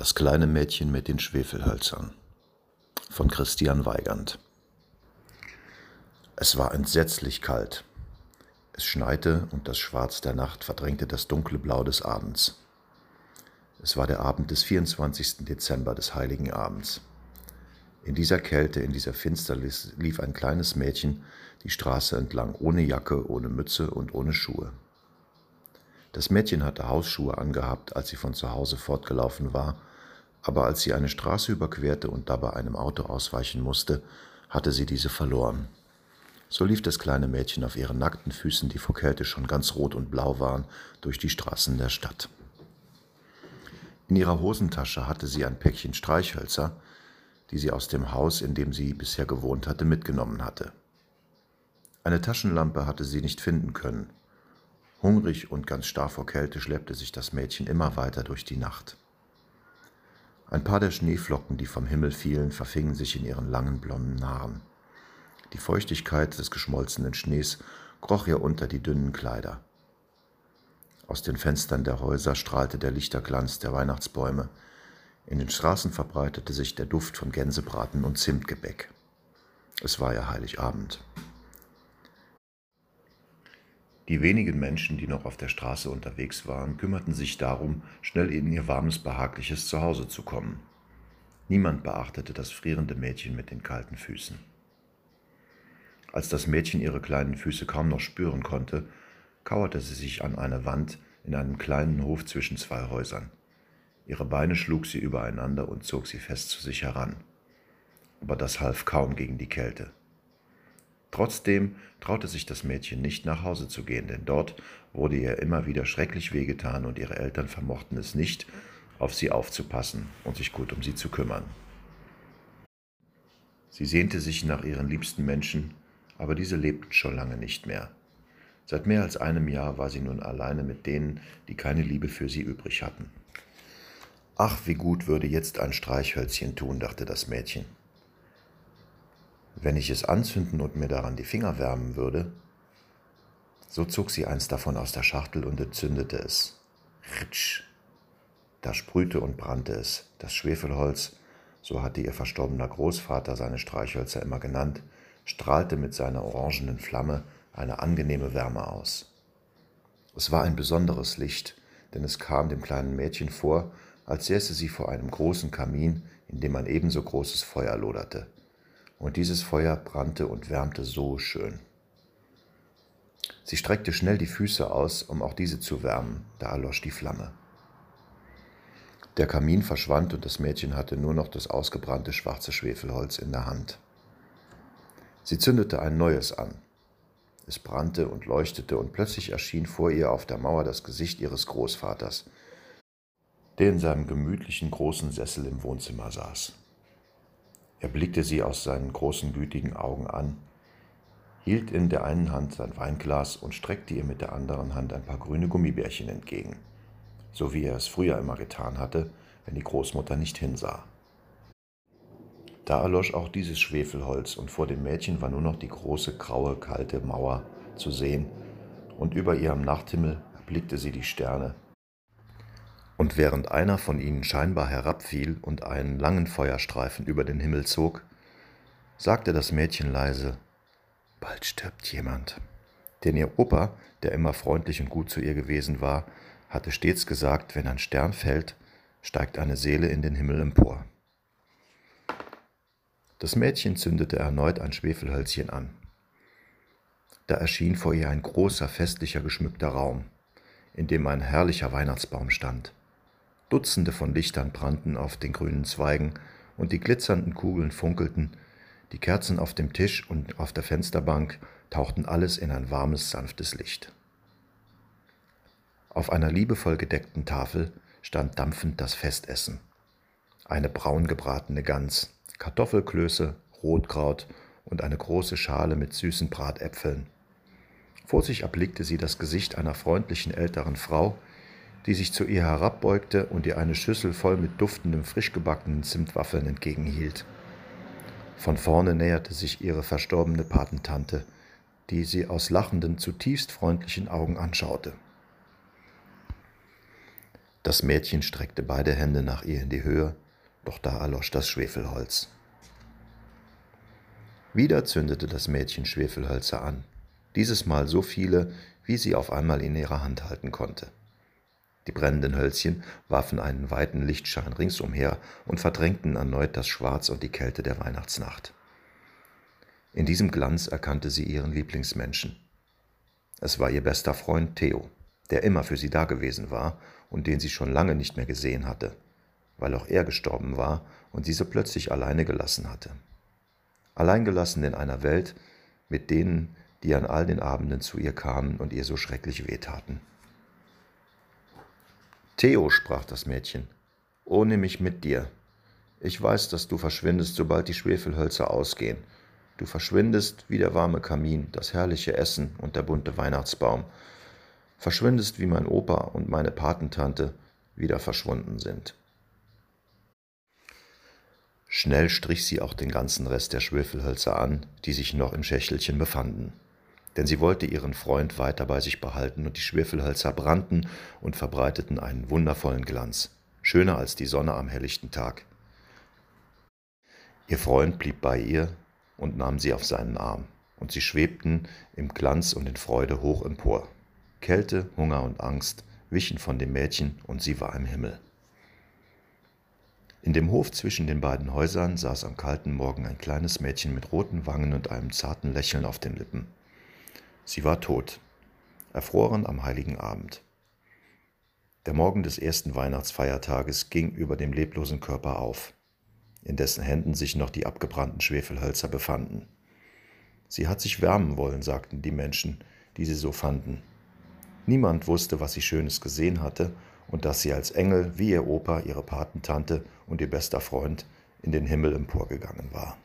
Das kleine Mädchen mit den Schwefelhölzern von Christian Weigand Es war entsetzlich kalt. Es schneite und das Schwarz der Nacht verdrängte das dunkle Blau des Abends. Es war der Abend des 24. Dezember des heiligen Abends. In dieser Kälte, in dieser Finsternis lief ein kleines Mädchen die Straße entlang, ohne Jacke, ohne Mütze und ohne Schuhe. Das Mädchen hatte Hausschuhe angehabt, als sie von zu Hause fortgelaufen war aber als sie eine Straße überquerte und dabei einem Auto ausweichen musste, hatte sie diese verloren. So lief das kleine Mädchen auf ihren nackten Füßen, die vor Kälte schon ganz rot und blau waren, durch die Straßen der Stadt. In ihrer Hosentasche hatte sie ein Päckchen Streichhölzer, die sie aus dem Haus, in dem sie bisher gewohnt hatte, mitgenommen hatte. Eine Taschenlampe hatte sie nicht finden können. Hungrig und ganz starr vor Kälte schleppte sich das Mädchen immer weiter durch die Nacht. Ein paar der Schneeflocken, die vom Himmel fielen, verfingen sich in ihren langen blonden Haaren. Die Feuchtigkeit des geschmolzenen Schnees kroch ihr unter die dünnen Kleider. Aus den Fenstern der Häuser strahlte der Lichterglanz der Weihnachtsbäume. In den Straßen verbreitete sich der Duft von Gänsebraten und Zimtgebäck. Es war ja Heiligabend. Die wenigen Menschen, die noch auf der Straße unterwegs waren, kümmerten sich darum, schnell in ihr warmes, behagliches Zuhause zu kommen. Niemand beachtete das frierende Mädchen mit den kalten Füßen. Als das Mädchen ihre kleinen Füße kaum noch spüren konnte, kauerte sie sich an eine Wand in einem kleinen Hof zwischen zwei Häusern. Ihre Beine schlug sie übereinander und zog sie fest zu sich heran. Aber das half kaum gegen die Kälte. Trotzdem traute sich das Mädchen nicht nach Hause zu gehen, denn dort wurde ihr immer wieder schrecklich wehgetan und ihre Eltern vermochten es nicht, auf sie aufzupassen und sich gut um sie zu kümmern. Sie sehnte sich nach ihren liebsten Menschen, aber diese lebten schon lange nicht mehr. Seit mehr als einem Jahr war sie nun alleine mit denen, die keine Liebe für sie übrig hatten. Ach, wie gut würde jetzt ein Streichhölzchen tun, dachte das Mädchen. Wenn ich es anzünden und mir daran die Finger wärmen würde, so zog sie eins davon aus der Schachtel und entzündete es. Ritsch! Da sprühte und brannte es. Das Schwefelholz, so hatte ihr verstorbener Großvater seine Streichhölzer immer genannt, strahlte mit seiner orangenen Flamme eine angenehme Wärme aus. Es war ein besonderes Licht, denn es kam dem kleinen Mädchen vor, als säße sie vor einem großen Kamin, in dem ein ebenso großes Feuer loderte und dieses Feuer brannte und wärmte so schön. Sie streckte schnell die Füße aus, um auch diese zu wärmen, da erlosch die Flamme. Der Kamin verschwand und das Mädchen hatte nur noch das ausgebrannte schwarze Schwefelholz in der Hand. Sie zündete ein neues an. Es brannte und leuchtete und plötzlich erschien vor ihr auf der Mauer das Gesicht ihres Großvaters, der in seinem gemütlichen großen Sessel im Wohnzimmer saß. Er blickte sie aus seinen großen, gütigen Augen an, hielt in der einen Hand sein Weinglas und streckte ihr mit der anderen Hand ein paar grüne Gummibärchen entgegen, so wie er es früher immer getan hatte, wenn die Großmutter nicht hinsah. Da erlosch auch dieses Schwefelholz und vor dem Mädchen war nur noch die große, graue, kalte Mauer zu sehen, und über ihrem Nachthimmel erblickte sie die Sterne, und während einer von ihnen scheinbar herabfiel und einen langen Feuerstreifen über den Himmel zog, sagte das Mädchen leise, Bald stirbt jemand. Denn ihr Opa, der immer freundlich und gut zu ihr gewesen war, hatte stets gesagt, wenn ein Stern fällt, steigt eine Seele in den Himmel empor. Das Mädchen zündete erneut ein Schwefelhölzchen an. Da erschien vor ihr ein großer, festlicher, geschmückter Raum, in dem ein herrlicher Weihnachtsbaum stand. Dutzende von Lichtern brannten auf den grünen Zweigen und die glitzernden Kugeln funkelten, die Kerzen auf dem Tisch und auf der Fensterbank tauchten alles in ein warmes, sanftes Licht. Auf einer liebevoll gedeckten Tafel stand dampfend das Festessen. Eine braun gebratene Gans, Kartoffelklöße, Rotkraut und eine große Schale mit süßen Bratäpfeln. Vor sich erblickte sie das Gesicht einer freundlichen älteren Frau, die sich zu ihr herabbeugte und ihr eine Schüssel voll mit duftenden, frisch gebackenen Zimtwaffeln entgegenhielt. Von vorne näherte sich ihre verstorbene Patentante, die sie aus lachenden, zutiefst freundlichen Augen anschaute. Das Mädchen streckte beide Hände nach ihr in die Höhe, doch da erlosch das Schwefelholz. Wieder zündete das Mädchen Schwefelhölzer an, dieses Mal so viele, wie sie auf einmal in ihrer Hand halten konnte. Die brennenden Hölzchen warfen einen weiten Lichtschein ringsumher und verdrängten erneut das Schwarz und die Kälte der Weihnachtsnacht. In diesem Glanz erkannte sie ihren Lieblingsmenschen. Es war ihr bester Freund Theo, der immer für sie dagewesen war und den sie schon lange nicht mehr gesehen hatte, weil auch er gestorben war und sie so plötzlich alleine gelassen hatte. Alleingelassen in einer Welt mit denen, die an all den Abenden zu ihr kamen und ihr so schrecklich wehtaten. Theo, sprach das Mädchen, ohne mich mit dir. Ich weiß, dass du verschwindest, sobald die Schwefelhölzer ausgehen. Du verschwindest wie der warme Kamin, das herrliche Essen und der bunte Weihnachtsbaum. Verschwindest wie mein Opa und meine Patentante wieder verschwunden sind. Schnell strich sie auch den ganzen Rest der Schwefelhölzer an, die sich noch im Schächelchen befanden denn sie wollte ihren Freund weiter bei sich behalten, und die Schwefelhölzer brannten und verbreiteten einen wundervollen Glanz, schöner als die Sonne am helllichten Tag. Ihr Freund blieb bei ihr und nahm sie auf seinen Arm, und sie schwebten im Glanz und in Freude hoch empor. Kälte, Hunger und Angst wichen von dem Mädchen, und sie war im Himmel. In dem Hof zwischen den beiden Häusern saß am kalten Morgen ein kleines Mädchen mit roten Wangen und einem zarten Lächeln auf den Lippen. Sie war tot, erfroren am heiligen Abend. Der Morgen des ersten Weihnachtsfeiertages ging über dem leblosen Körper auf, in dessen Händen sich noch die abgebrannten Schwefelhölzer befanden. Sie hat sich wärmen wollen, sagten die Menschen, die sie so fanden. Niemand wusste, was sie Schönes gesehen hatte und dass sie als Engel wie ihr Opa, ihre Patentante und ihr bester Freund in den Himmel emporgegangen war.